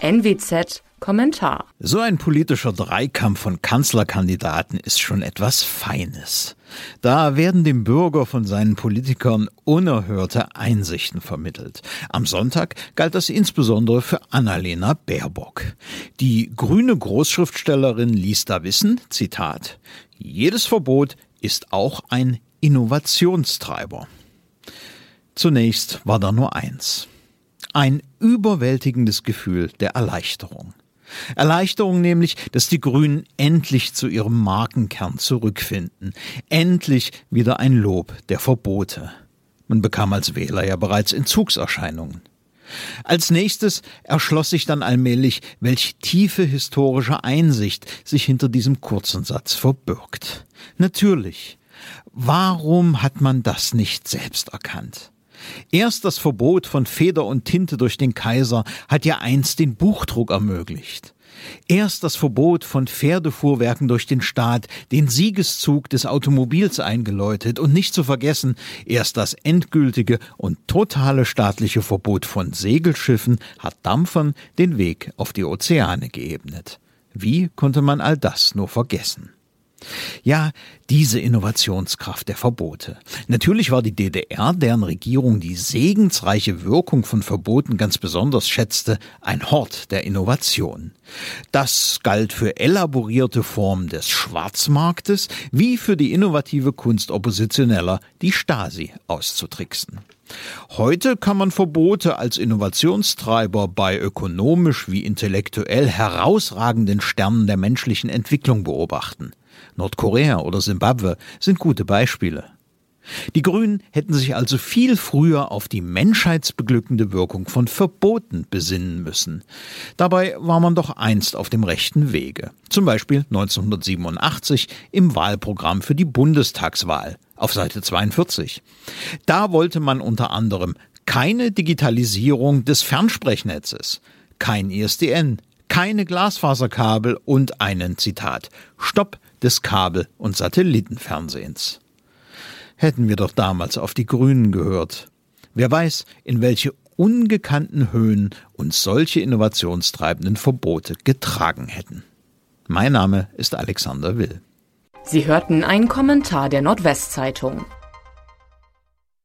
NWZ Kommentar. So ein politischer Dreikampf von Kanzlerkandidaten ist schon etwas Feines. Da werden dem Bürger von seinen Politikern unerhörte Einsichten vermittelt. Am Sonntag galt das insbesondere für Annalena Baerbock. Die grüne Großschriftstellerin ließ da wissen, Zitat, jedes Verbot ist auch ein Innovationstreiber. Zunächst war da nur eins. Ein überwältigendes Gefühl der Erleichterung. Erleichterung nämlich, dass die Grünen endlich zu ihrem Markenkern zurückfinden. Endlich wieder ein Lob der Verbote. Man bekam als Wähler ja bereits Entzugserscheinungen. Als nächstes erschloss sich dann allmählich, welch tiefe historische Einsicht sich hinter diesem kurzen Satz verbirgt. Natürlich. Warum hat man das nicht selbst erkannt? Erst das Verbot von Feder und Tinte durch den Kaiser hat ja einst den Buchdruck ermöglicht. Erst das Verbot von Pferdefuhrwerken durch den Staat den Siegeszug des Automobils eingeläutet und nicht zu vergessen, erst das endgültige und totale staatliche Verbot von Segelschiffen hat Dampfern den Weg auf die Ozeane geebnet. Wie konnte man all das nur vergessen? Ja, diese Innovationskraft der Verbote. Natürlich war die DDR, deren Regierung die segensreiche Wirkung von Verboten ganz besonders schätzte, ein Hort der Innovation. Das galt für elaborierte Formen des Schwarzmarktes wie für die innovative Kunst Oppositioneller, die Stasi auszutricksen. Heute kann man Verbote als Innovationstreiber bei ökonomisch wie intellektuell herausragenden Sternen der menschlichen Entwicklung beobachten. Nordkorea oder Simbabwe sind gute Beispiele. Die Grünen hätten sich also viel früher auf die menschheitsbeglückende Wirkung von Verboten besinnen müssen. Dabei war man doch einst auf dem rechten Wege. Zum Beispiel 1987 im Wahlprogramm für die Bundestagswahl auf Seite 42. Da wollte man unter anderem keine Digitalisierung des Fernsprechnnetzes, kein ISDN, keine Glasfaserkabel und einen Zitat Stopp des Kabel- und Satellitenfernsehens. Hätten wir doch damals auf die Grünen gehört. Wer weiß, in welche ungekannten Höhen uns solche innovationstreibenden Verbote getragen hätten. Mein Name ist Alexander Will. Sie hörten einen Kommentar der Nordwestzeitung.